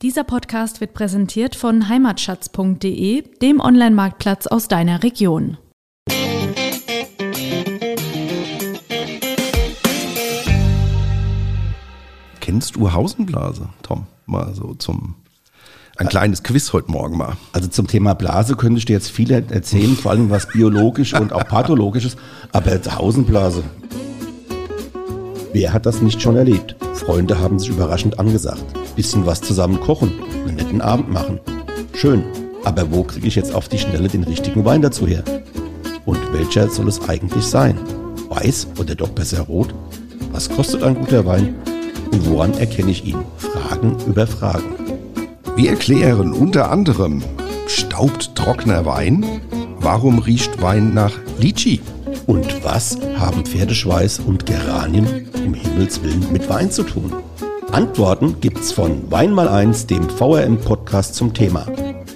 Dieser Podcast wird präsentiert von heimatschatz.de, dem Online-Marktplatz aus deiner Region. Kennst du Hausenblase, Tom? Mal so zum ein kleines Quiz heute Morgen mal. Also zum Thema Blase könnte ich dir jetzt viel erzählen, vor allem was biologisch und auch pathologisches, aber Hausenblase. Wer hat das nicht schon erlebt? Freunde haben sich überraschend angesagt. Bisschen was zusammen kochen, einen netten Abend machen. Schön, aber wo kriege ich jetzt auf die Schnelle den richtigen Wein dazu her? Und welcher soll es eigentlich sein? Weiß oder doch besser rot? Was kostet ein guter Wein? Und woran erkenne ich ihn? Fragen über Fragen. Wir erklären unter anderem, staubt trockener Wein? Warum riecht Wein nach Litchi? Und was haben Pferdeschweiß und Geranien im Himmelswillen mit Wein zu tun? Antworten gibt's von Wein mal eins, dem VRM-Podcast zum Thema.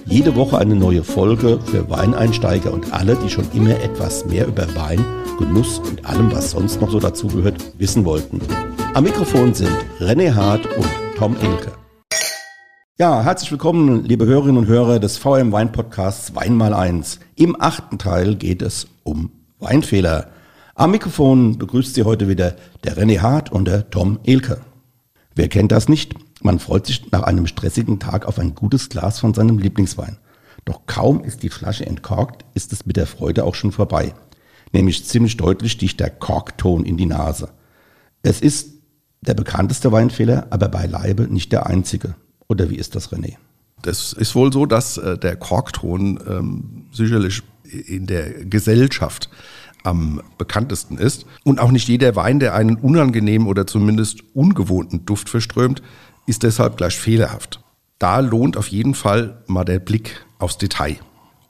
Jede Woche eine neue Folge für Weineinsteiger und alle, die schon immer etwas mehr über Wein, Genuss und allem, was sonst noch so dazugehört, wissen wollten. Am Mikrofon sind René Hart und Tom Ilke. Ja, herzlich willkommen, liebe Hörerinnen und Hörer des VRM Wein Podcasts Wein mal eins. Im achten Teil geht es um Weinfehler. Am Mikrofon begrüßt Sie heute wieder der René Hart und der Tom Elke. Wer kennt das nicht? Man freut sich nach einem stressigen Tag auf ein gutes Glas von seinem Lieblingswein. Doch kaum ist die Flasche entkorkt, ist es mit der Freude auch schon vorbei. Nämlich ziemlich deutlich sticht der Korkton in die Nase. Es ist der bekannteste Weinfehler, aber beileibe nicht der einzige. Oder wie ist das, René? Das ist wohl so, dass äh, der Korkton ähm, sicherlich in der Gesellschaft am bekanntesten ist. Und auch nicht jeder Wein, der einen unangenehmen oder zumindest ungewohnten Duft verströmt, ist deshalb gleich fehlerhaft. Da lohnt auf jeden Fall mal der Blick aufs Detail.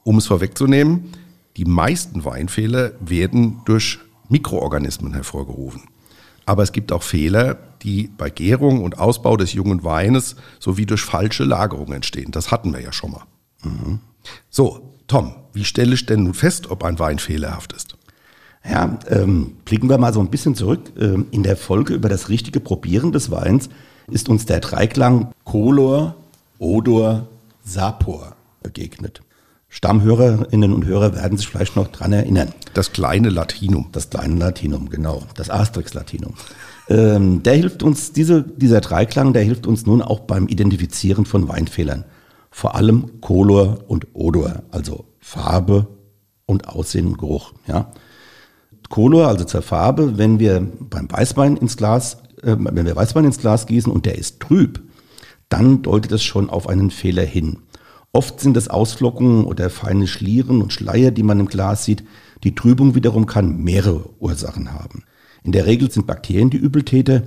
Um es vorwegzunehmen, die meisten Weinfehler werden durch Mikroorganismen hervorgerufen. Aber es gibt auch Fehler, die bei Gärung und Ausbau des jungen Weines sowie durch falsche Lagerung entstehen. Das hatten wir ja schon mal. Mhm. So, Tom, wie stelle ich denn nun fest, ob ein Wein fehlerhaft ist? Ja, ähm, blicken wir mal so ein bisschen zurück. Ähm, in der Folge über das richtige Probieren des Weins ist uns der Dreiklang Color, Odor, Sapor begegnet. Stammhörerinnen und Hörer werden sich vielleicht noch dran erinnern. Das kleine Latinum. Das kleine Latinum, genau. Das Asterix-Latinum. Ähm, der hilft uns, diese, dieser Dreiklang, der hilft uns nun auch beim Identifizieren von Weinfehlern vor allem Color und Odor, also Farbe und Aussehen und Geruch. Ja. Color, also zur Farbe, wenn wir beim Weißwein ins Glas, äh, wenn wir Weißwein ins Glas gießen und der ist trüb, dann deutet es schon auf einen Fehler hin. Oft sind es Ausflockungen oder feine Schlieren und Schleier, die man im Glas sieht. Die Trübung wiederum kann mehrere Ursachen haben. In der Regel sind Bakterien die Übeltäter.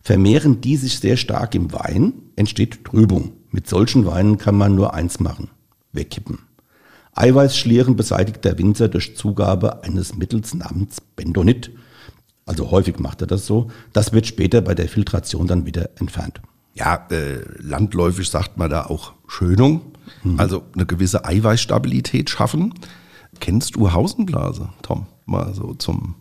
Vermehren die sich sehr stark im Wein, entsteht Trübung. Mit solchen Weinen kann man nur eins machen, wegkippen. Eiweißschlieren beseitigt der Winzer durch Zugabe eines Mittels namens Bendonit. Also häufig macht er das so. Das wird später bei der Filtration dann wieder entfernt. Ja, äh, landläufig sagt man da auch Schönung, mhm. also eine gewisse Eiweißstabilität schaffen. Kennst du Hausenblase, Tom? Mal so zum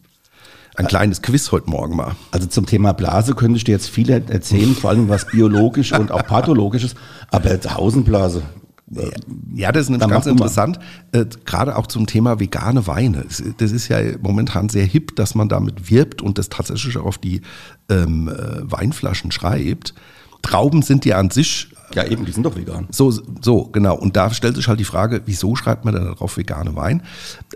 ein kleines Quiz heute Morgen mal. Also zum Thema Blase könnte ich dir jetzt viel erzählen, vor allem was biologisch und auch pathologisches, aber Hausenblase. Ja, das ist nämlich ganz interessant, äh, gerade auch zum Thema vegane Weine. Das ist ja momentan sehr hip, dass man damit wirbt und das tatsächlich auch auf die ähm, äh, Weinflaschen schreibt. Trauben sind ja an sich ja, eben, die sind doch vegan. So, so, genau. Und da stellt sich halt die Frage, wieso schreibt man da darauf vegane Wein?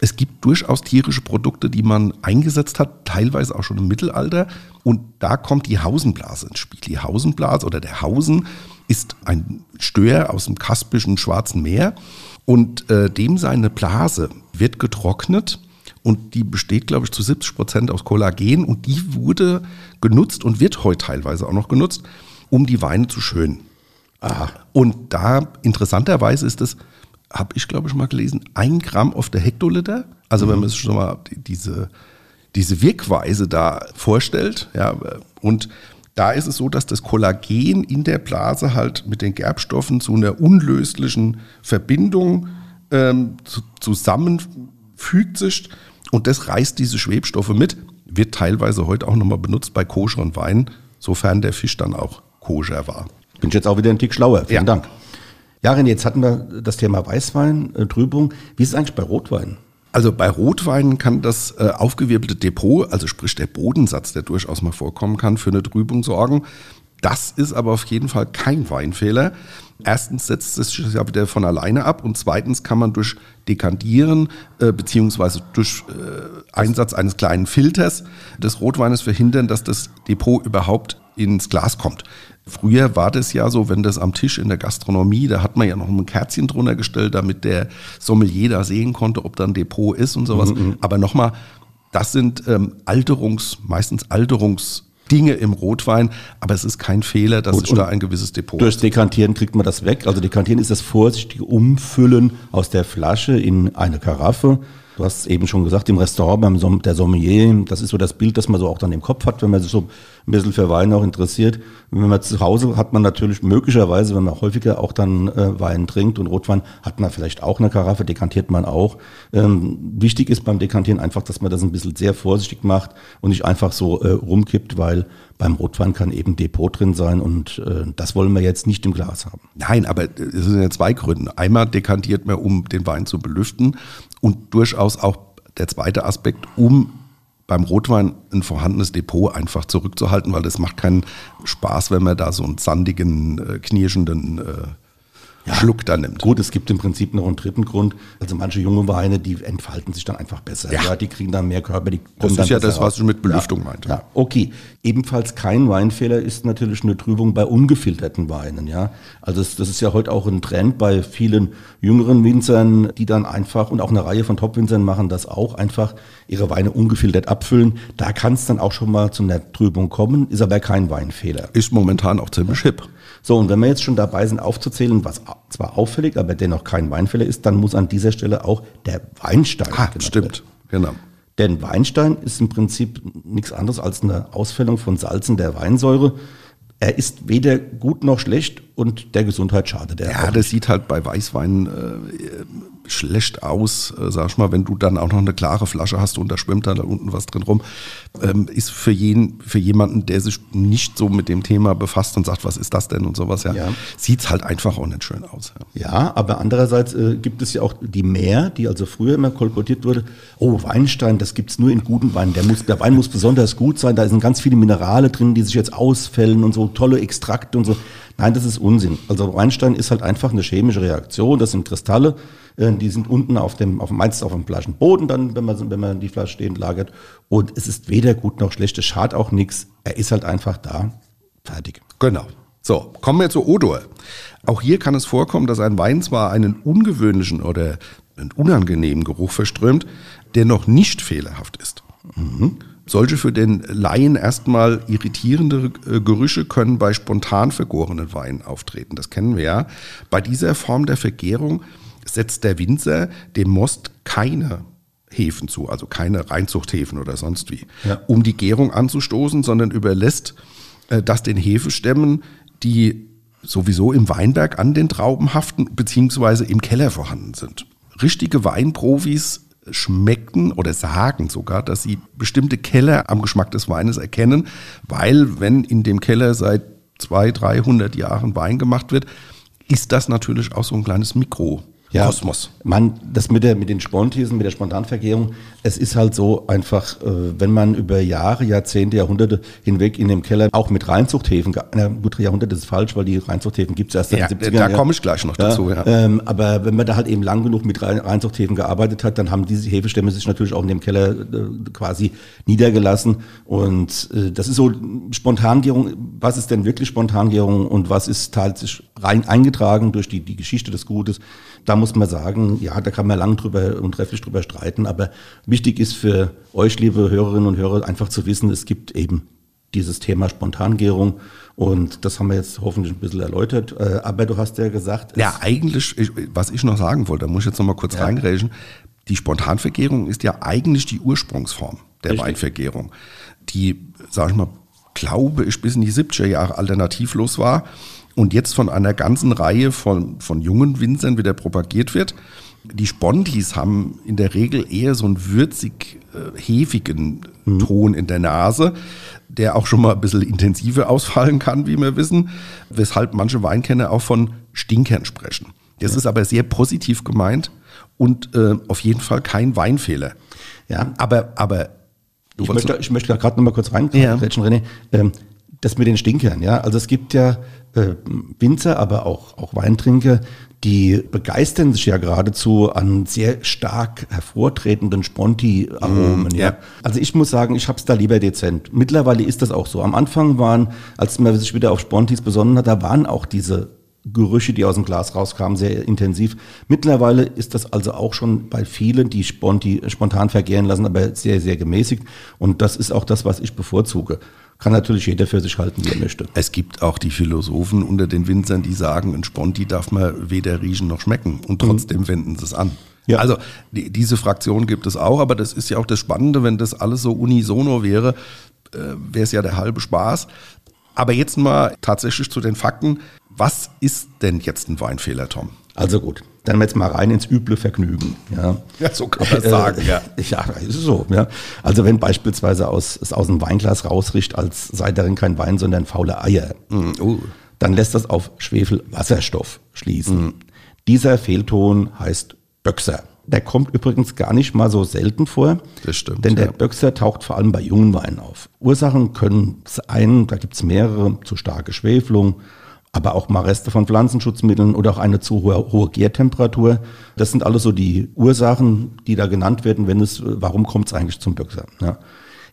Es gibt durchaus tierische Produkte, die man eingesetzt hat, teilweise auch schon im Mittelalter. Und da kommt die Hausenblase ins Spiel. Die Hausenblase oder der Hausen ist ein Stör aus dem Kaspischen Schwarzen Meer. Und äh, dem seine Blase wird getrocknet und die besteht, glaube ich, zu 70 Prozent aus Kollagen und die wurde genutzt und wird heute teilweise auch noch genutzt, um die Weine zu schönen. Aha. Und da interessanterweise ist es, habe ich glaube ich mal gelesen, ein Gramm auf der Hektoliter. Also mhm. wenn man sich schon mal diese, diese Wirkweise da vorstellt, ja, und da ist es so, dass das Kollagen in der Blase halt mit den Gerbstoffen zu einer unlöslichen Verbindung ähm, zu, zusammenfügt sich und das reißt diese Schwebstoffe mit, wird teilweise heute auch nochmal benutzt bei koscheren Weinen, sofern der Fisch dann auch koscher war. Bin ich jetzt auch wieder ein Tick schlauer. Vielen Ja. Dank. Jaren, jetzt hatten wir das Thema Weißwein, äh, Trübung. Wie ist es eigentlich bei Rotwein? Also bei Rotweinen kann das äh, aufgewirbelte Depot, also sprich der Bodensatz, der durchaus mal vorkommen kann, für eine Trübung sorgen. Das ist aber auf jeden Fall kein Weinfehler. Erstens setzt es sich ja wieder von alleine ab und zweitens kann man durch Dekantieren äh, beziehungsweise durch äh, Einsatz eines kleinen Filters des Rotweines verhindern, dass das Depot überhaupt ins Glas kommt. Früher war das ja so, wenn das am Tisch in der Gastronomie, da hat man ja noch ein Kerzchen drunter gestellt, damit der Sommelier da sehen konnte, ob da ein Depot ist und sowas. Aber nochmal, das sind ähm, Alterungs, meistens Alterungsdinge im Rotwein, aber es ist kein Fehler, dass Gut, sich da ein gewisses Depot Durchs Dekantieren kriegt man das weg. Also Dekantieren ist das vorsichtige Umfüllen aus der Flasche in eine Karaffe. Du hast es eben schon gesagt, im Restaurant beim Som der Sommelier, das ist so das Bild, das man so auch dann im Kopf hat, wenn man sich so ein bisschen für Wein auch interessiert. Wenn man zu Hause hat man natürlich möglicherweise, wenn man häufiger auch dann äh, Wein trinkt und Rotwein, hat man vielleicht auch eine Karaffe, dekantiert man auch. Ähm, wichtig ist beim Dekantieren einfach, dass man das ein bisschen sehr vorsichtig macht und nicht einfach so äh, rumkippt, weil beim Rotwein kann eben Depot drin sein und äh, das wollen wir jetzt nicht im Glas haben. Nein, aber es sind ja zwei Gründe. Einmal dekantiert man, um den Wein zu belüften und durchaus auch der zweite Aspekt, um beim Rotwein ein vorhandenes Depot einfach zurückzuhalten, weil das macht keinen Spaß, wenn man da so einen sandigen, äh, knirschenden äh, Schluck da nimmt. Gut, es gibt im Prinzip noch einen dritten Grund. Also manche junge Weine, die entfalten sich dann einfach besser. Ja. Ja, die kriegen dann mehr Körper. Die Das ist ja das, was ich mit Belüftung ja. meinte. Ja, okay. Ebenfalls kein Weinfehler ist natürlich eine Trübung bei ungefilterten Weinen. Ja, also das, das ist ja heute auch ein Trend bei vielen jüngeren Winzern, die dann einfach und auch eine Reihe von Top-Winzern machen das auch einfach ihre Weine ungefiltert abfüllen. Da kann es dann auch schon mal zu einer Trübung kommen, ist aber kein Weinfehler. Ist momentan auch ziemlich hip. So, und wenn wir jetzt schon dabei sind aufzuzählen, was zwar auffällig, aber dennoch kein Weinfehler ist, dann muss an dieser Stelle auch der Weinstein Ah, stimmt. werden. Genau. Denn Weinstein ist im Prinzip nichts anderes als eine Ausfällung von Salzen der Weinsäure. Er ist weder gut noch schlecht und der Gesundheit schadet er. Ja, das sieht halt bei Weißwein äh, schlecht aus, äh, sag ich mal, wenn du dann auch noch eine klare Flasche hast und da schwimmt dann da unten was drin rum. Ähm, ist für jeden, für jemanden, der sich nicht so mit dem Thema befasst und sagt, was ist das denn und sowas, ja, Ja. sieht's halt einfach auch nicht schön aus. Ja. Ja, aber andererseits äh, gibt es ja auch die Mehr, die also früher immer kolportiert wurde. Oh, Weinstein, das gibt's nur in guten Weinen. Der, muss, der Wein muss besonders gut sein. Da sind ganz viele Minerale drin, die sich jetzt ausfällen und so tolle Extrakte und so. Nein, das ist Unsinn. Also Weinstein ist halt einfach eine chemische Reaktion. Das sind Kristalle, äh, die sind unten auf dem, auf, meistens auf dem Flaschenboden dann, wenn man, wenn man die Flasche stehend lagert. Und es ist weder gut noch schlecht. Es schadet auch nichts. Er ist halt einfach da. Fertig. Genau. So, kommen wir zur Odor. Auch hier kann es vorkommen, dass ein Wein zwar einen ungewöhnlichen oder einen unangenehmen Geruch verströmt, der noch nicht fehlerhaft ist. Solche für den Laien erstmal irritierende äh, Gerüche können bei spontan vergorenen Weinen auftreten. Das kennen wir ja. Bei dieser Form der Vergärung setzt der Winzer dem Most keine Hefen zu, also keine Reinzuchthäfen oder sonst wie, Ja. um die Gärung anzustoßen, sondern überlässt äh, das den Hefestämmen, die sowieso im Weinberg an den Trauben haften, beziehungsweise im Keller vorhanden sind. Richtige Weinprofis schmecken oder sagen sogar, dass sie bestimmte Keller am Geschmack des Weines erkennen, weil wenn in dem Keller seit 200, 300 Jahren Wein gemacht wird, ist das natürlich auch so ein kleines Mikrokosmos. Man, das mit, der, mit den Sponthesen, mit der Spontanvergärung, es ist halt so einfach, äh, wenn man über Jahre, Jahrzehnte, Jahrhunderte hinweg in dem Keller auch mit Reinzuchthäfen, na gut, Jahrhunderte ist falsch, weil die Reinzuchthäfen gibt es erst Ja, seit den 70ern. da komme ich gleich noch dazu, ja. Ähm, aber wenn man da halt eben lang genug mit Rein- Reinzuchthäfen gearbeitet hat, dann haben diese Hefestämme sich natürlich auch in dem Keller äh, quasi niedergelassen. Und äh, das ist so Spontangärung. Was ist denn wirklich Spontangärung und was ist tatsächlich rein eingetragen durch die, die Geschichte des Gutes? Da muss man sagen, ja, da kann man lang drüber und trefflich drüber streiten. Aber wichtig ist für euch, liebe Hörerinnen und Hörer, einfach zu wissen, es gibt eben dieses Thema Spontangärung. Und das haben wir jetzt hoffentlich ein bisschen erläutert. Äh, Aber du hast ja gesagt, Ja, eigentlich, ich, was ich noch sagen wollte, da muss ich jetzt noch mal kurz Ja. reingrätschen. Die Spontanvergärung ist ja eigentlich die Ursprungsform der Richtig. Weinvergärung, die, sag ich mal, glaube ich, bis in die 70er Jahre alternativlos war und jetzt von einer ganzen Reihe von, von jungen Winzern wieder propagiert wird. Die Spontis haben in der Regel eher so einen würzig äh, hefigen mhm. Ton in der Nase, der auch schon mal ein bisschen intensiver ausfallen kann, wie wir wissen, weshalb manche Weinkenner auch von Stinkern sprechen. Das ja. ist aber sehr positiv gemeint und äh, auf jeden Fall kein Weinfehler. Ja, aber, aber ich möchte, ich möchte gerade noch mal kurz rein, ja. René. Ähm, das mit den Stinkern, ja. Also es gibt ja äh, Winzer, aber auch, auch Weintrinker, die begeistern sich ja geradezu an sehr stark hervortretenden Sponti-Aromen. Mm, ja. ja. Also ich muss sagen, ich habe es da lieber dezent. Mittlerweile ist das auch so. Am Anfang waren, als man sich wieder auf Spontis besonnen hat, da waren auch diese Gerüche, die aus dem Glas rauskamen, sehr intensiv. Mittlerweile ist das also auch schon bei vielen, die Sponti spontan vergären lassen, aber sehr, sehr gemäßigt. Und das ist auch das, was ich bevorzuge. Kann natürlich jeder für sich halten, wie er möchte. Es gibt auch die Philosophen unter den Winzern, die sagen, ein Sponti darf man weder riechen noch schmecken. Und trotzdem mhm. wenden sie es an. Ja. Also die, diese Fraktion gibt es auch, aber das ist ja auch das Spannende, wenn das alles so unisono wäre, äh, wäre es ja der halbe Spaß. Aber jetzt mal tatsächlich zu den Fakten. Was ist denn jetzt ein Weinfehler, Tom? Also gut, dann jetzt mal rein ins üble Vergnügen. Ja, ja so kann man äh, sagen, ja. Ja, ist so. Ja. Also wenn beispielsweise aus, es aus dem Weinglas rausriecht, als sei darin kein Wein, sondern faule Eier, mm, uh. dann lässt das auf Schwefelwasserstoff schließen. Mm. Dieser Fehlton heißt Böxer. Der kommt übrigens gar nicht mal so selten vor. Das stimmt. Denn der ja. Böxer taucht vor allem bei jungen Weinen auf. Ursachen können sein, da gibt es mehrere, zu starke Schwefelung, aber auch mal Reste von Pflanzenschutzmitteln oder auch eine zu hohe, hohe Gärtemperatur. Das sind alles so die Ursachen, die da genannt werden, wenn es, warum kommt es eigentlich zum Böxer. Ja.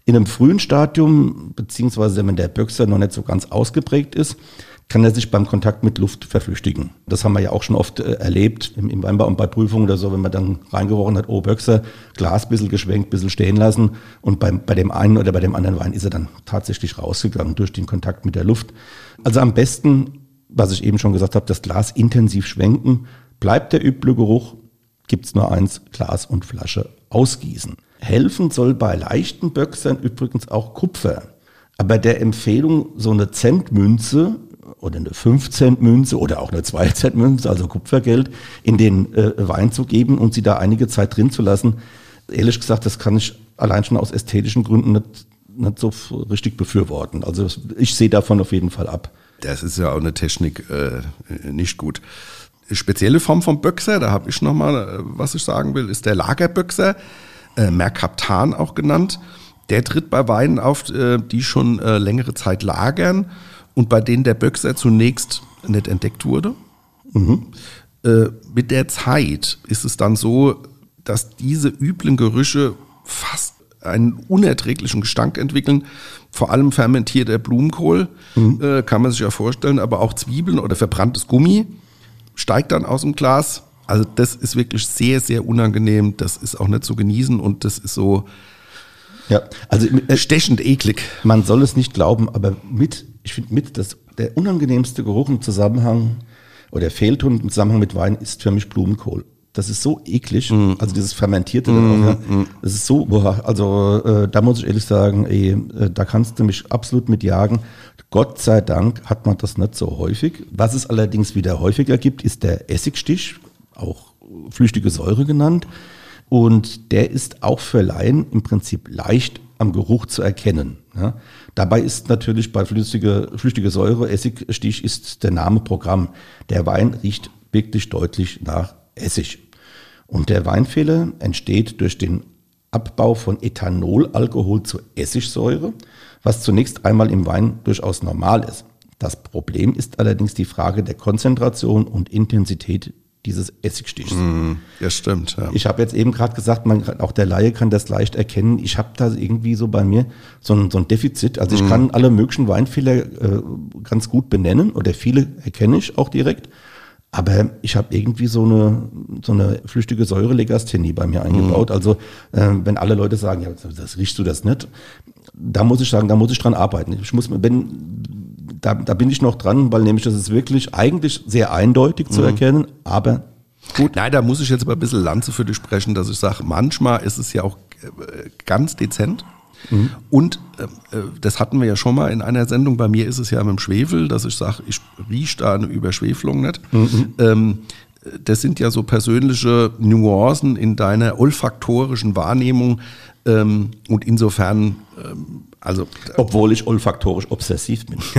In einem frühen Stadium, beziehungsweise wenn der Böxer noch nicht so ganz ausgeprägt ist, kann er sich beim Kontakt mit Luft verflüchtigen. Das haben wir ja auch schon oft äh, erlebt im, im Weinbau und bei Prüfungen oder so, wenn man dann reingerochen hat, oh Böxer, Glas bisschen geschwenkt, bisschen stehen lassen und beim, bei dem einen oder bei dem anderen Wein ist er dann tatsächlich rausgegangen durch den Kontakt mit der Luft. Also am besten, was ich eben schon gesagt habe, das Glas intensiv schwenken. Bleibt der üble Geruch, gibt's nur eins, Glas und Flasche ausgießen. Helfen soll bei leichten Böxern übrigens auch Kupfer. Aber der Empfehlung, so eine Centmünze oder eine 5 Cent Münze oder auch eine 2 Cent Münze, also Kupfergeld, in den äh, Wein zu geben und sie da einige Zeit drin zu lassen. Ehrlich gesagt, das kann ich allein schon aus ästhetischen Gründen nicht, nicht so richtig befürworten. Also ich sehe davon auf jeden Fall ab. Das ist ja auch eine Technik äh, nicht gut. Spezielle Form vom Böxer, da habe ich nochmal, äh, was ich sagen will, ist der Lagerböxer, äh, Merkaptan auch genannt. Der tritt bei Weinen auf, äh, die schon äh, längere Zeit lagern und bei denen der Böxer zunächst nicht entdeckt wurde. Mhm. Äh, mit der Zeit ist es dann so, dass diese üblen Gerüche fast einen unerträglichen Gestank entwickeln. Vor allem fermentierter Blumenkohl, mhm. äh, kann man sich ja vorstellen, aber auch Zwiebeln oder verbranntes Gummi steigt dann aus dem Glas. Also das ist wirklich sehr, sehr unangenehm. Das ist auch nicht zu genießen und das ist so ja, also äh, stechend eklig. Man soll es nicht glauben, aber mit ich finde mit, dass der unangenehmste Geruch im Zusammenhang oder der Fehlton im Zusammenhang mit Wein ist für mich Blumenkohl. Das ist so eklig, mm. also dieses Fermentierte, mm, auch, mm. das ist so, boah, also äh, da muss ich ehrlich sagen, ey, äh, da kannst du mich absolut mit jagen. Gott sei Dank hat man das nicht so häufig. Was es allerdings wieder häufiger gibt, ist der Essigstich, auch flüchtige Säure genannt. Und der ist auch für Laien im Prinzip leicht am Geruch zu erkennen. Ja. Dabei ist natürlich bei flüssige, flüchtige Säure, Essigstich ist der Name Programm. Der Wein riecht wirklich deutlich nach Essig. Und der Weinfehler entsteht durch den Abbau von Ethanolalkohol zu Essigsäure, was zunächst einmal im Wein durchaus normal ist. Das Problem ist allerdings die Frage der Konzentration und Intensität dieses Essigstichs. Mm, ja, stimmt. Ja. Ich habe jetzt eben gerade gesagt, man, auch der Laie kann das leicht erkennen. Ich habe da irgendwie so bei mir so ein, so ein Defizit. Also ich mm. kann alle möglichen Weinfehler äh, ganz gut benennen oder viele erkenne ich auch direkt. Aber ich habe irgendwie so eine, so eine flüchtige Säurelegasthenie bei mir eingebaut. Mm. Also äh, wenn alle Leute sagen, ja, das riechst du das nicht, da muss ich sagen, da muss ich dran arbeiten. Ich muss, wenn da, da bin ich noch dran, weil nämlich das ist wirklich eigentlich sehr eindeutig zu mhm. erkennen, aber Gut. Nein, da muss ich jetzt aber ein bisschen Lanze für dich sprechen, dass ich sage, manchmal ist es ja auch äh, ganz dezent. Mhm. Und äh, äh, das hatten wir ja schon mal in einer Sendung. Bei mir ist es ja mit dem Schwefel, dass ich sage, ich rieche da eine Überschwefelung nicht. Mhm. Ähm, das sind ja so persönliche Nuancen in deiner olfaktorischen Wahrnehmung. Ähm, und insofern, ähm, also. Obwohl ich olfaktorisch obsessiv bin.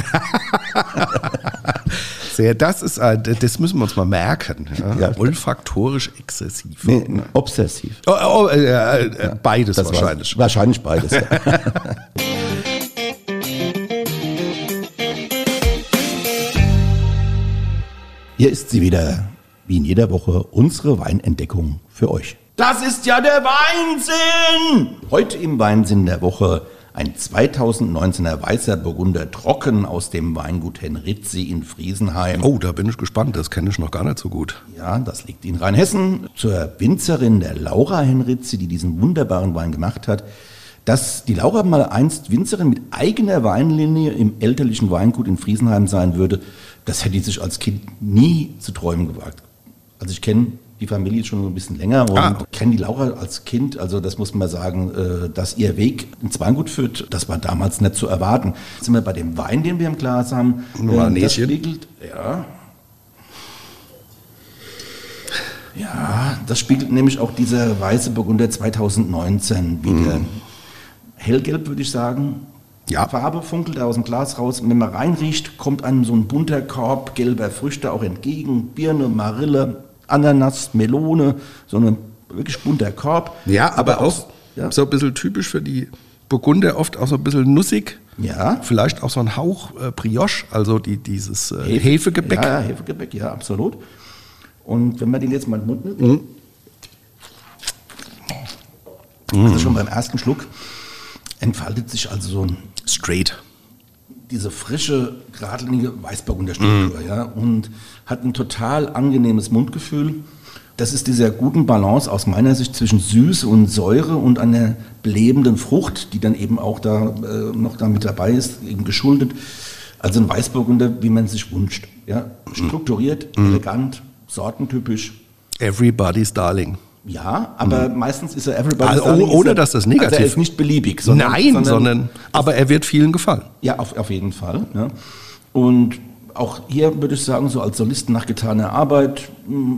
Sehr, das ist, das müssen wir uns mal merken. Ja? Ja. Olfaktorisch exzessiv. Nee, obsessiv. Oh, oh, äh, äh, beides Das wahrscheinlich. Wahrscheinlich beides. Ja. Hier ist sie wieder, wie in jeder Woche, unsere Weinentdeckung für euch. Das ist ja der Weinsinn! Heute im Weinsinn der Woche ein 2019er weißer Burgunder trocken aus dem Weingut Henritzi in Friesenheim. Oh, da bin ich gespannt. Das kenne ich noch gar nicht so gut. Ja, das liegt in Rheinhessen. Zur Winzerin der Laura Henritzi, die diesen wunderbaren Wein gemacht hat. Dass die Laura mal einst Winzerin mit eigener Weinlinie im elterlichen Weingut in Friesenheim sein würde, das hätte sie sich als Kind nie zu träumen gewagt. Also ich kenne die Familie schon ein bisschen länger und Ah. kenne die Laura als Kind. Also das muss man sagen, äh, dass ihr Weg ins Weingut führt, das war damals nicht zu erwarten. Jetzt sind wir bei dem Wein, den wir im Glas haben. Nochmal ein Äh, das spiegelt, ja, Ja, das spiegelt nämlich auch dieser weiße Burgunder 2019 wieder. Hellgelb würde ich sagen. Ja. Farbe funkelt aus dem Glas raus. Wenn man reinriecht, kommt einem so ein bunter Korb gelber Früchte auch entgegen. Birne, Marille, Ananas, Melone, so ein wirklich bunter Korb. Ja, aber, auch ja. so ein bisschen typisch für die Burgunder, oft auch so ein bisschen nussig. Ja. Vielleicht auch so ein Hauch äh, Brioche, also die, dieses äh, Hefegebäck. Ja, ja, Hefegebäck, ja, absolut. Und wenn man den jetzt mal in den Mund nimmt, also schon beim ersten Schluck entfaltet sich also so ein Straight. Diese frische, geradlinige Weißburgunderstruktur, ja, und hat ein total angenehmes Mundgefühl. Das ist dieser guten Balance aus meiner Sicht zwischen Süße und Säure und einer belebenden Frucht, die dann eben auch da äh, noch da mit dabei ist, eben geschuldet. Also ein Weißburgunder, wie man sich wünscht, ja, strukturiert, elegant, sortentypisch. Everybody's Darling. Ja, aber meistens ist er everybody. Also, Darling, ohne ist er- dass das negativ- Also er ist nicht beliebig, sondern, Nein, sondern, aber er wird vielen gefallen. Ja, auf, auf jeden Fall. Ja. Und auch hier würde ich sagen, so als Solisten nach getaner Arbeit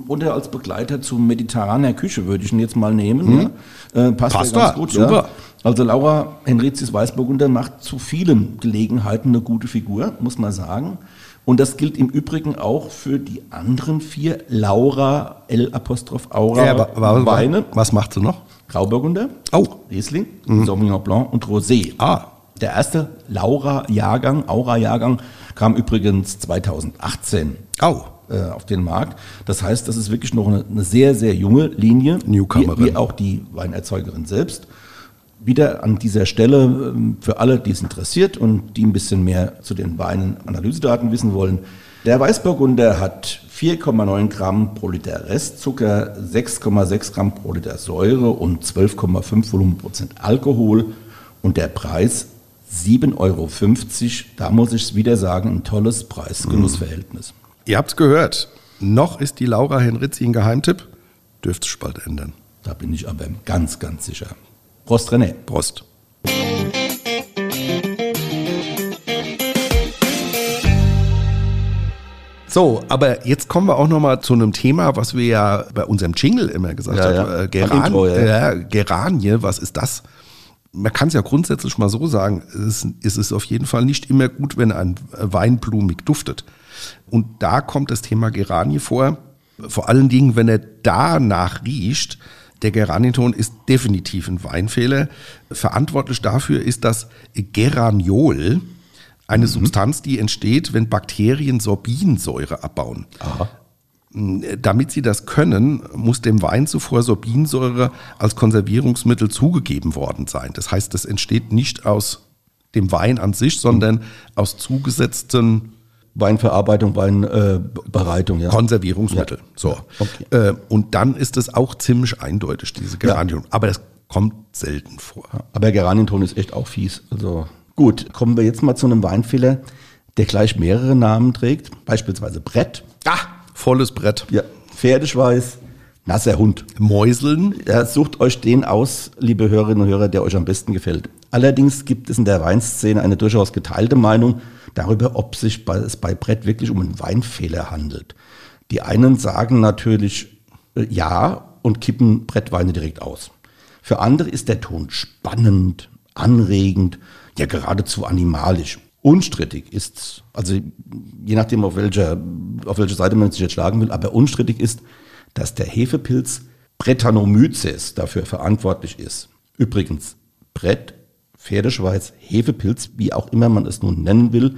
oder als Begleiter zu mediterraner Küche würde ich ihn jetzt mal nehmen. Ja. Äh, passt Passt ganz da, gut. super. Ja. Also Laura Henrizius Weißburgunder macht zu vielen Gelegenheiten eine gute Figur, muss man sagen. Und das gilt im Übrigen auch für die anderen vier Laura L Apostroph Aura Ja, wa- Weine. Was macht sie noch? Grauburgunder, Oh. Riesling, Sauvignon Blanc und Rosé. Ah. Der erste Laura-Jahrgang, Aura-Jahrgang, kam übrigens 2018 Au. äh, auf den Markt. Das heißt, das ist wirklich noch eine, eine sehr, sehr junge Linie. Newcomerin. Wie, wie auch die Weinerzeugerin selbst. Wieder an dieser Stelle ähm, für alle, die es interessiert und die ein bisschen mehr zu den Weinen Analysedaten wissen wollen. Der Weißburgunder hat 4,9 Gramm pro Liter Restzucker, 6,6 Gramm pro Liter Säure und 12,5 Volumenprozent Alkohol. Und der Preis 7,50 Euro. Da muss ich es wieder sagen, ein tolles Preis-Genuss-Verhältnis. Ihr habt's gehört. Noch ist die Laura Henritzi ein Geheimtipp. Dürfte sich bald ändern. Da bin ich aber ganz, ganz sicher. Prost, René. Prost. So, aber jetzt kommen wir auch noch mal zu einem Thema, was wir ja bei unserem Jingle immer gesagt Ja, haben. ja. Äh, Geran Intro, ja. ja, Geranie, was ist das? Man kann es ja grundsätzlich mal so sagen, es ist, es ist auf jeden Fall nicht immer gut, wenn ein Wein blumig duftet. Und da kommt das Thema Geranie vor. Vor allen Dingen, wenn er danach riecht. Der Geranienton ist definitiv ein Weinfehler. Verantwortlich dafür ist das Geraniol, eine Substanz, die entsteht, wenn Bakterien Sorbinsäure abbauen. Damit sie das können, muss dem Wein zuvor Sorbinsäure als Konservierungsmittel zugegeben worden sein. Das heißt, das entsteht nicht aus dem Wein an sich, sondern aus zugesetzten Weinverarbeitung, Weinbereitung, ja. Konservierungsmittel. Ja. So. Okay. Äh, und dann ist es auch ziemlich eindeutig, diese Geranium. Aber das kommt selten vor. Aber Geranienton ist echt auch fies. Also gut, kommen wir jetzt mal zu einem Weinfehler, der gleich mehrere Namen trägt. Beispielsweise Brett, Ah, volles Brett. ja, Pferdeschweiß, nasser Hund. Mäuseln. Ja, sucht euch den aus, liebe Hörerinnen und Hörer, der euch am besten gefällt. Allerdings gibt es in der Weinszene eine durchaus geteilte Meinung darüber, ob sich bei, es bei Brett wirklich um einen Weinfehler handelt. Die einen sagen natürlich äh, ja und kippen Brettweine direkt aus. Für andere ist der Ton spannend, anregend, ja geradezu animalisch. Unstrittig ist, also je nachdem auf welcher, auf welche Seite man sich jetzt schlagen will, aber unstrittig ist, dass der Hefepilz Brettanomyces dafür verantwortlich ist. Übrigens, Brett, Pferdeschweiß, Hefepilz, wie auch immer man es nun nennen will,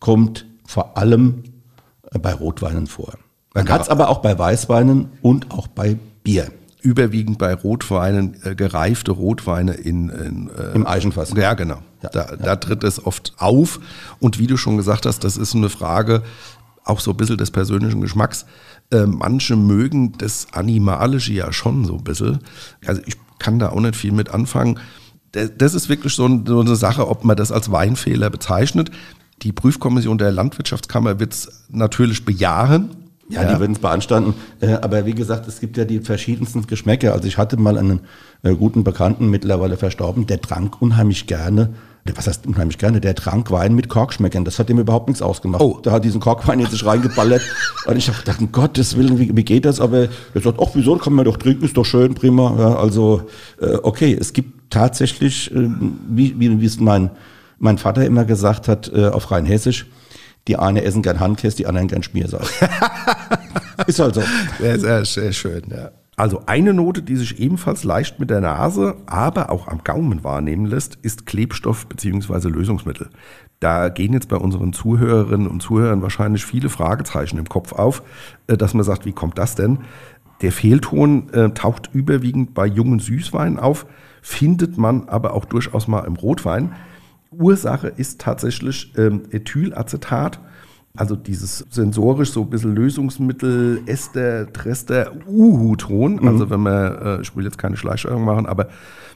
kommt vor allem äh, bei Rotweinen vor. Man hat es aber auch bei Weißweinen und auch bei Bier überwiegend bei Rotweinen, äh, gereifte Rotweine in, in äh, im Eichenfass. Ja, genau. Ja, da, ja. da tritt es oft auf. Und wie du schon gesagt hast, das ist eine Frage auch so ein bisschen des persönlichen Geschmacks. Äh, manche mögen das Animalische ja schon so ein bisschen. Also ich kann da auch nicht viel mit anfangen. Das ist wirklich so eine Sache, ob man das als Weinfehler bezeichnet. Die Prüfkommission der Landwirtschaftskammer wird es natürlich bejahen. Ja, ja, die würden es beanstanden. Äh, aber wie gesagt, es gibt ja die verschiedensten Geschmäcker. Also ich hatte mal einen äh, guten Bekannten, mittlerweile verstorben, der trank unheimlich gerne was heißt unheimlich gerne, der trank Wein mit Korkschmeckern. Das hat ihm überhaupt nichts ausgemacht. Oh. Der hat diesen Korkwein in sich reingeballert. und ich habe gedacht, um Gottes Willen, wie, wie geht das? Aber er sagt, ach, wieso, kann man doch trinken, ist doch schön, prima. Ja, also, äh, okay, es gibt tatsächlich, äh, wie, wie, wie es mein, mein Vater immer gesagt hat, äh, auf Rheinhessisch, die eine essen gern Handkäse, die anderen gern Schmiersalz. ist halt so. Sehr, sehr, sehr schön, ja. Also eine Note, die sich ebenfalls leicht mit der Nase, aber auch am Gaumen wahrnehmen lässt, ist Klebstoff bzw. Lösungsmittel. Da gehen jetzt bei unseren Zuhörerinnen und Zuhörern wahrscheinlich viele Fragezeichen im Kopf auf, äh, dass man sagt, wie kommt das denn? Der Fehlton äh, taucht überwiegend bei jungen Süßweinen auf, findet man aber auch durchaus mal im Rotwein. Ursache ist tatsächlich ähm, Ethylacetat also dieses sensorisch so ein bisschen Lösungsmittel, Ester, Trester, Uhu-Ton. Mhm. Also wenn man, äh, ich will jetzt keine Schleichsteuerung machen, aber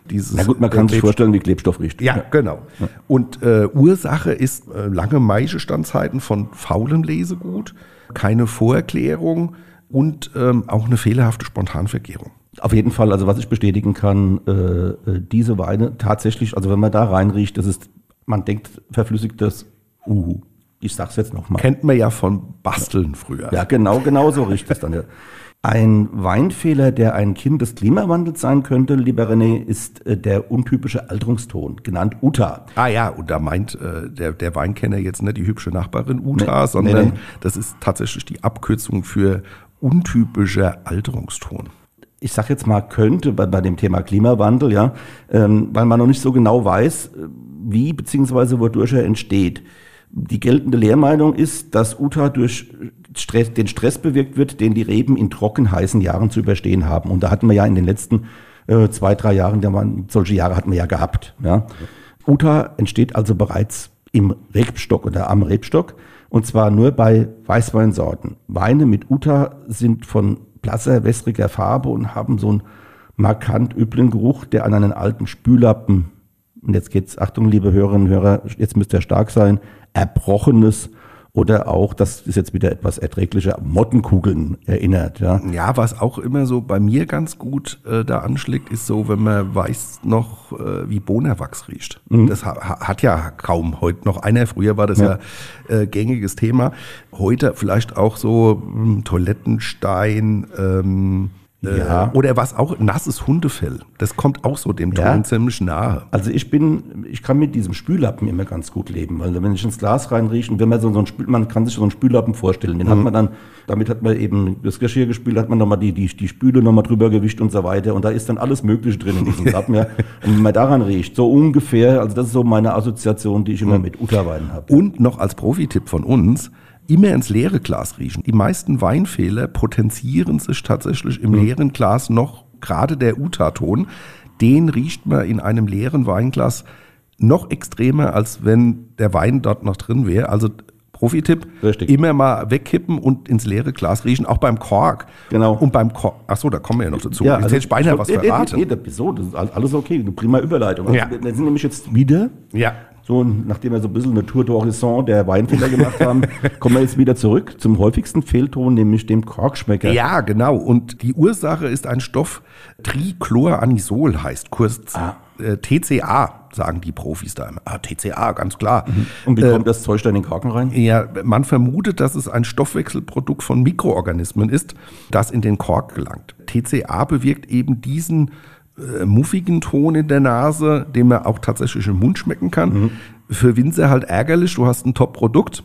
dieses. Na gut, man kann sich vorstellen, wie Klebstoff riecht. Ja, ja. genau. Ja. Und äh, Ursache ist äh, lange Maischestandzeiten von faulem Lesegut, keine Vorerklärung und ähm, auch eine fehlerhafte Spontanvergärung. Auf jeden Fall, also was ich bestätigen kann, äh, äh diese Weine tatsächlich, also wenn man da reinriecht, das ist, man denkt verflüssigtes Uhu ich sag's jetzt nochmal. Kennt man ja von Basteln früher. Ja, genau, genau so riecht es dann ja. Ein Weinfehler, der ein Kind des Klimawandels sein könnte, lieber René, ist äh, der untypische Alterungston, genannt Uta. Ah ja, und da meint äh, der, der Weinkenner jetzt nicht die hübsche Nachbarin Uta, nee, sondern nee, nee. das ist tatsächlich die Abkürzung für untypischer Alterungston ich sag jetzt mal könnte bei, bei dem Thema Klimawandel, ja, ähm, weil man noch nicht so genau weiß, äh, wie beziehungsweise wodurch er entsteht. Die geltende Lehrmeinung ist, dass Uta durch Stress, den Stress bewirkt wird, den die Reben in trocken heißen Jahren zu überstehen haben. Und da hatten wir ja in den letzten äh, zwei, drei Jahren, der man, solche Jahre hatten wir ja gehabt. Ja. Uta entsteht also bereits im Rebstock oder am Rebstock und zwar nur bei Weißweinsorten. Weine mit Uta sind von blasser, wässriger Farbe und haben so einen markant üblen Geruch, der an einen alten Spüllappen, und jetzt geht's, Achtung, liebe Hörerinnen und Hörer, jetzt müsst ihr stark sein, Erbrochenes oder auch, das ist jetzt wieder etwas erträglicher, Mottenkugeln erinnert. Ja, ja was auch immer so bei mir ganz gut äh, da anschlägt, ist so, wenn man weiß noch, äh, wie Bohnerwachs riecht. Mhm. Das ha hat ja kaum heute noch einer. Früher war das ja, ja äh, gängiges Thema. Heute vielleicht auch so mh, hm, Toilettenstein, ähm, äh, ja. Oder was auch, nasses Hundefell. Das kommt auch so dem Ton ja. ziemlich nahe. Also ich bin, ich kann mit diesem Spüllappen immer ganz gut leben. weil wenn ich ins Glas reinrieche und wenn man so, so ein Spül, man kann sich so einen Spüllappen vorstellen. Den mhm. hat man dann, damit hat man eben das Geschirr gespült, hat man nochmal die, die, die Spüle nochmal drüber gewischt und so weiter. Und da ist dann alles Mögliche drin in diesem Lappen. ja. Und wenn man daran riecht, so ungefähr, also das ist so meine Assoziation, die ich immer mhm. mit Utterweinen habe. Und noch als Profitipp von uns, immer ins leere Glas riechen. Die meisten Weinfehler potenzieren sich tatsächlich im mhm. leeren Glas noch, gerade der Utaton, den riecht man in einem leeren Weinglas noch extremer, als wenn der Wein dort noch drin wäre. Also Profi-Tipp, immer mal wegkippen und ins leere Glas riechen, auch beim Kork. Genau. Und beim Kork, achso, da kommen wir ja noch dazu. Ja, also, Jetzt beinahe was verraten. Nee, nee, nee, so, das ist alles okay, eine prima Überleitung. Ja. Wir sind nämlich jetzt wieder ja. So, nachdem wir so ein bisschen eine Tour d'Horizon der Weinfehler gemacht haben, kommen wir jetzt wieder zurück zum häufigsten Fehlton, nämlich dem Korkschmecker. Ja, genau. Und die Ursache ist ein Stoff, Trichloranisol heißt kurz ah. äh, TCA. sagen die Profis da immer. Ah, TCA, ganz klar. Mhm. Und wie kommt äh, das Zeug da in den Korken rein? Ja, man vermutet, dass es ein Stoffwechselprodukt von Mikroorganismen ist, das in den Kork gelangt. TCA bewirkt eben diesen äh, muffigen Ton in der Nase, den man auch tatsächlich im Mund schmecken kann. Mhm. Für Winzer halt ärgerlich, du hast ein Top-Produkt,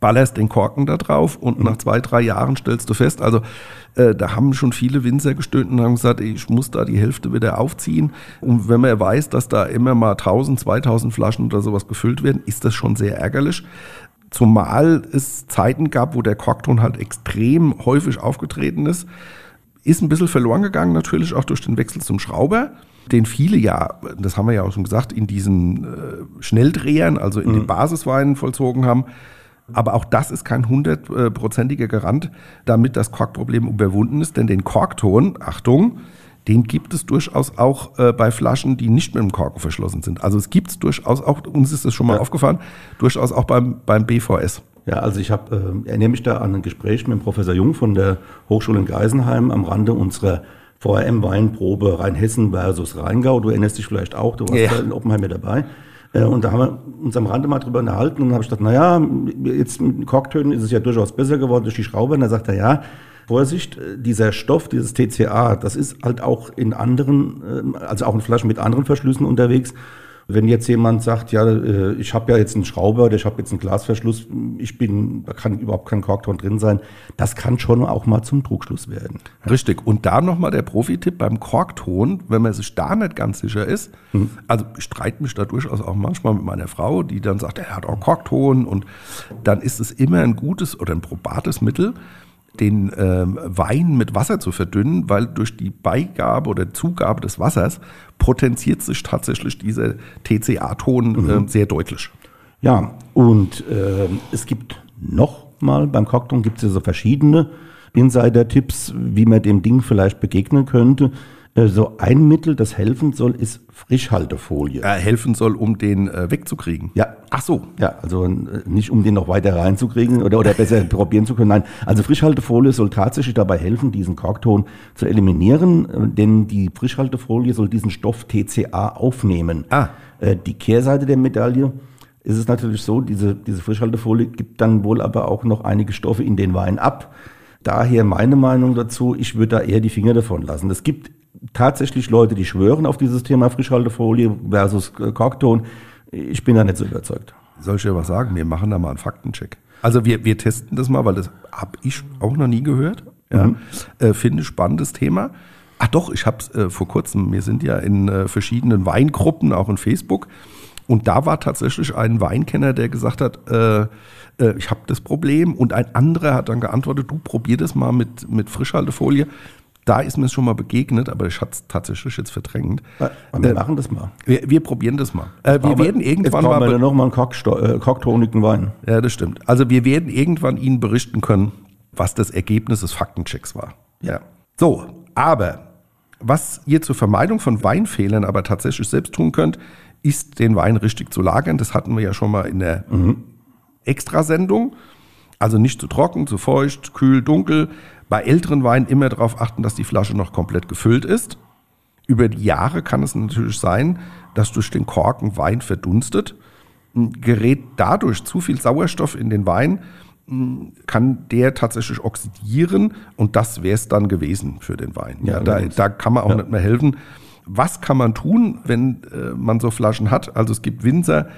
ballerst den Korken da drauf und mhm. nach zwei, drei Jahren stellst du fest, also äh, da haben schon viele Winzer gestöhnt und haben gesagt, ich muss da die Hälfte wieder aufziehen. Und wenn man weiß, dass da immer mal 1000, 2000 Flaschen oder sowas gefüllt werden, ist das schon sehr ärgerlich. Zumal es Zeiten gab, wo der Korkton halt extrem häufig aufgetreten ist. Ist ein bisschen verloren gegangen, natürlich auch durch den Wechsel zum Schrauber, den viele ja, das haben wir ja auch schon gesagt, in diesen äh, Schnelldrehern, also in mhm. den Basisweinen vollzogen haben. Aber auch das ist kein hundertprozentiger Garant, damit das Korkproblem überwunden ist, denn den Korkton, Achtung, den gibt es durchaus auch äh, bei Flaschen, die nicht mit dem Korken verschlossen sind. Also es gibt es durchaus auch, uns ist das schon mal ja. aufgefallen, durchaus auch beim, beim BVS. Ja, also ich habe, äh, erinnere mich da an ein Gespräch mit dem Professor Jung von der Hochschule in Geisenheim am Rande unserer VRM-Weinprobe Rheinhessen versus Rheingau. Du erinnerst dich vielleicht auch, du warst ja. da in Oppenheim mit dabei. Äh, und da haben wir uns am Rande mal drüber unterhalten und habe ich gedacht, naja, jetzt mit Korktönen ist es ja durchaus besser geworden durch die Schraube. Und da sagt er, ja, Vorsicht, äh, dieser Stoff, dieses TCA, das ist halt auch in anderen, äh, also auch in Flaschen mit anderen Verschlüssen unterwegs. Wenn jetzt jemand sagt, ja, äh, ich habe ja jetzt einen Schrauber oder ich habe jetzt einen Glasverschluss, ich bin, da kann überhaupt kein Korkton drin sein, das kann schon auch mal zum Trugschluss werden. Richtig. Und da nochmal der Profi-Tipp beim Korkton, wenn man sich da nicht ganz sicher ist, hm. also ich streite mich da durchaus auch manchmal mit meiner Frau, die dann sagt, er hat auch Korkton und dann ist es immer ein gutes oder ein probates Mittel, den ähm, Wein mit Wasser zu verdünnen, weil durch die Beigabe oder Zugabe des Wassers potenziert sich tatsächlich dieser TCA-Ton mhm. äh, sehr deutlich. Ja, und äh, es gibt noch mal, beim Cocktail gibt es ja so verschiedene Insider-Tipps, wie man dem Ding vielleicht begegnen könnte. Äh, so ein Mittel, das helfen soll, ist Frischhaltefolie. Äh, helfen soll, um den äh, wegzukriegen. Ja. Ach so. Ja, also äh, nicht um den noch weiter reinzukriegen oder, oder besser probieren zu können. Nein, also Frischhaltefolie soll tatsächlich dabei helfen, diesen Korkton zu eliminieren, äh, denn die Frischhaltefolie soll diesen Stoff TCA aufnehmen. Ah. Äh, die Kehrseite der Medaille ist es natürlich so, diese, diese Frischhaltefolie gibt dann wohl aber auch noch einige Stoffe in den Wein ab. Daher meine Meinung dazu, ich würde da eher die Finger davon lassen. Es gibt tatsächlich Leute, die schwören auf dieses Thema Frischhaltefolie versus Korkton. Ich bin da nicht so überzeugt. Soll ich dir was sagen? Wir machen da mal einen Faktencheck. Also wir, wir testen das mal, weil das habe ich auch noch nie gehört. Ja. Mhm. Äh, Finde spannendes Thema. Ach doch, ich habe es äh, vor kurzem, wir sind ja in äh, verschiedenen Weingruppen, auch in Facebook. Und da war tatsächlich ein Weinkenner, der gesagt hat, äh, äh, ich habe das Problem. Und ein anderer hat dann geantwortet, du probier das mal mit, mit Frischhaltefolie. Da ist mir schon mal begegnet, aber ich hatte es tatsächlich jetzt verdrängt. wir äh, machen das mal. Wir, wir probieren das mal. Äh, wir werden irgendwann jetzt mal. Wir noch mal einen Koktoniken äh, Wein. Ja, das stimmt. Also wir werden irgendwann Ihnen berichten können, was das Ergebnis des Faktenchecks war. Ja. So, aber was ihr zur Vermeidung von Weinfehlern aber tatsächlich selbst tun könnt, ist den Wein richtig zu lagern. Das hatten wir ja schon mal in der mhm. Extrasendung. Also nicht zu trocken, zu feucht, kühl, dunkel. Bei älteren Weinen immer darauf achten, dass die Flasche noch komplett gefüllt ist. Über die Jahre kann es natürlich sein, dass durch den Korken Wein verdunstet. Gerät dadurch zu viel Sauerstoff in den Wein, kann der tatsächlich oxidieren und das wäre es dann gewesen für den Wein. Ja, da, da kann man auch ja. nicht mehr helfen. Was kann man tun, wenn äh, man so Flaschen hat? Also es gibt Winzer,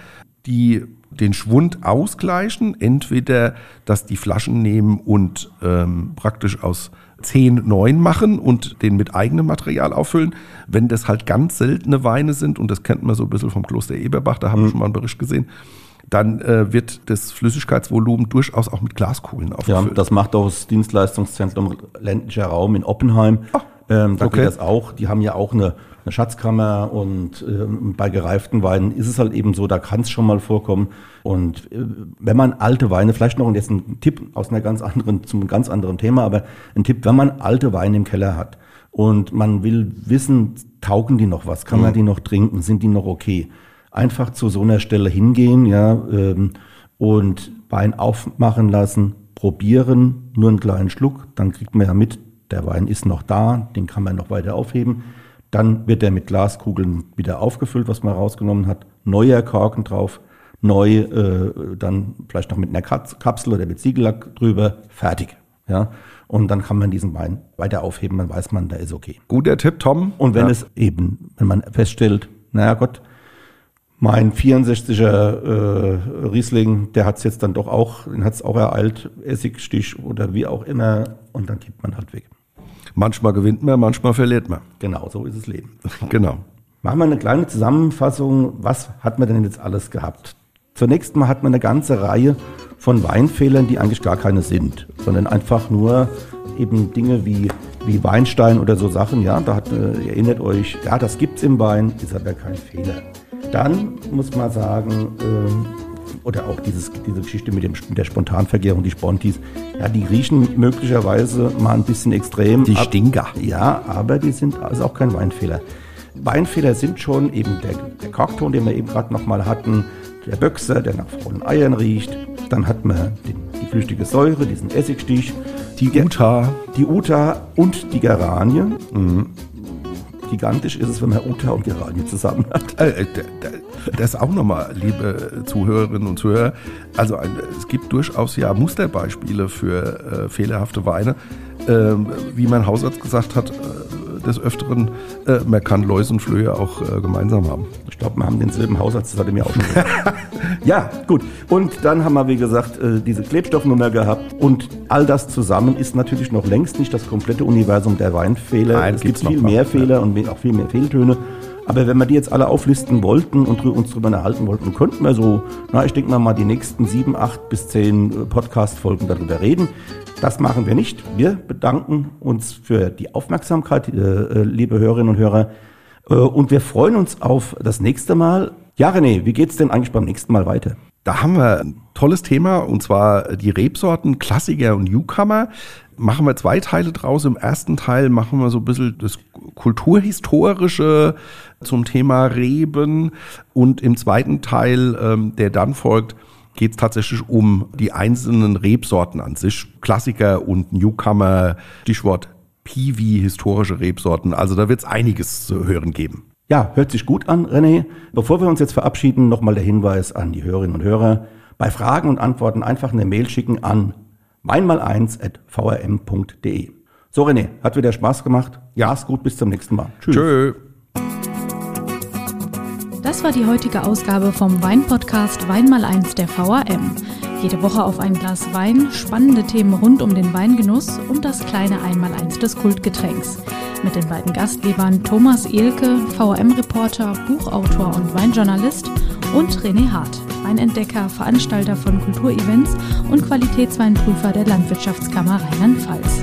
die den Schwund ausgleichen. Entweder, dass die Flaschen nehmen und ähm, praktisch aus 10 neun machen und den mit eigenem Material auffüllen. Wenn das halt ganz seltene Weine sind, und das kennt man so ein bisschen vom Kloster Eberbach, da haben mhm. wir schon mal einen Bericht gesehen, dann äh, wird das Flüssigkeitsvolumen durchaus auch mit Glaskugeln aufgefüllt. Ja, das macht auch das Dienstleistungszentrum ländlicher Raum in Oppenheim. Ach, ähm, da okay. geht das auch. Die haben ja auch eine eine Schatzkammer und äh, bei gereiften Weinen ist es halt eben so, da kann es schon mal vorkommen. Und äh, wenn man alte Weine, vielleicht noch und jetzt ein Tipp aus einer ganz anderen, zum ganz anderen Thema, aber ein Tipp, wenn man alte Weine im Keller hat und man will wissen, taugen die noch was, kann mhm. man die noch trinken, sind die noch okay? Einfach zu so einer Stelle hingehen, ja, ähm, und Wein aufmachen lassen, probieren, nur einen kleinen Schluck, dann kriegt man ja mit, der Wein ist noch da, den kann man noch weiter aufheben. Dann wird er mit Glaskugeln wieder aufgefüllt, was man rausgenommen hat. neuer Korken drauf, neu, äh, dann vielleicht noch mit einer Kapsel oder mit Siegellack drüber, fertig. Ja, und dann kann man diesen Wein weiter aufheben, dann weiß man, der ist okay. Guter Tipp, Tom. Und wenn ja. es eben, wenn man feststellt, naja Gott, mein 64er äh, Riesling, der hat es jetzt dann doch auch, den hat es auch ereilt, Essigstich oder wie auch immer, und dann gibt man halt weg. Manchmal gewinnt man, manchmal verliert man. Genau, so ist das Leben. genau. Machen wir eine kleine Zusammenfassung. Was hat man denn jetzt alles gehabt? Zunächst mal hat man eine ganze Reihe von Weinfehlern, die eigentlich gar keine sind, sondern einfach nur eben Dinge wie, wie Weinstein oder so Sachen. Ja, da hat, äh, erinnert euch, ja, das gibt's im Wein, ist aber kein Fehler. Dann muss man sagen, äh, oder auch dieses, diese Geschichte mit, dem, mit der Spontanvergärung, die Spontis, ja, die riechen möglicherweise mal ein bisschen extrem. Die Stinker. Ja, aber die sind also auch kein Weinfehler. Weinfehler sind schon eben der, der Korkton, den wir eben gerade nochmal hatten, der Böxer, der nach faulen Eiern riecht. Dann hat man den, die flüchtige Säure, diesen Essigstich. Die Uta. Die Uta und die Geranie. Mhm. Gigantisch ist es, wenn man Uta und Geranie zusammen hat. Äh, äh das auch nochmal, liebe Zuhörerinnen und Zuhörer. Also es gibt durchaus ja Musterbeispiele für äh, fehlerhafte Weine. Ähm, wie mein Hausarzt gesagt hat, äh, des Öfteren, äh, man kann Läuse und Flöhe auch äh, gemeinsam haben. Ich glaube, wir haben denselben Hausarzt, das hat er mir auch schon gesagt. ja, gut. Und dann haben wir, wie gesagt, äh, diese Klebstoffnummer gehabt. Und all das zusammen ist natürlich noch längst nicht das komplette Universum der Weinfehler. Nein, es gibt viel mehr Fehler ja. und auch viel mehr Fehltöne. Aber wenn wir die jetzt alle auflisten wollten und uns darüber erhalten wollten, könnten wir so, na, ich denke mal, mal die nächsten sieben, acht bis zehn äh, Podcast-Folgen darüber reden. Das machen wir nicht. Wir bedanken uns für die Aufmerksamkeit, äh, äh, liebe Hörerinnen und Hörer. Und wir freuen uns auf das nächste Mal. Ja, René, wie geht's denn eigentlich beim nächsten Mal weiter? Da haben wir ein tolles Thema und zwar die Rebsorten Klassiker und Newcomer. Machen wir zwei Teile draus. Im ersten Teil machen wir so ein bisschen das kulturhistorische zum Thema Reben und im zweiten Teil, ähm, der dann folgt, geht es tatsächlich um die einzelnen Rebsorten an sich. Klassiker und Newcomer, Stichwort Piwi, historische Rebsorten. Also da wird es einiges zu hören geben. Ja, hört sich gut an, René. Bevor wir uns jetzt verabschieden, nochmal der Hinweis an die Hörerinnen und Hörer. Bei Fragen und Antworten einfach eine Mail schicken an weinmal1.vrm.de. So, René, hat wieder Spaß gemacht. Ja, ist gut, bis zum nächsten Mal. Tschüss. Tschö. Das war die heutige Ausgabe vom Weinpodcast Weinmal1 der VAM. Jede Woche auf ein Glas Wein, spannende Themen rund um den Weingenuss und das kleine Einmaleins des Kultgetränks. Mit den beiden Gastgebern Thomas Ehlke, VAM-Reporter, Buchautor und Weinjournalist und René Hart, Weinentdecker, Veranstalter von Kulturevents und Qualitätsweinprüfer der Landwirtschaftskammer Rheinland-Pfalz.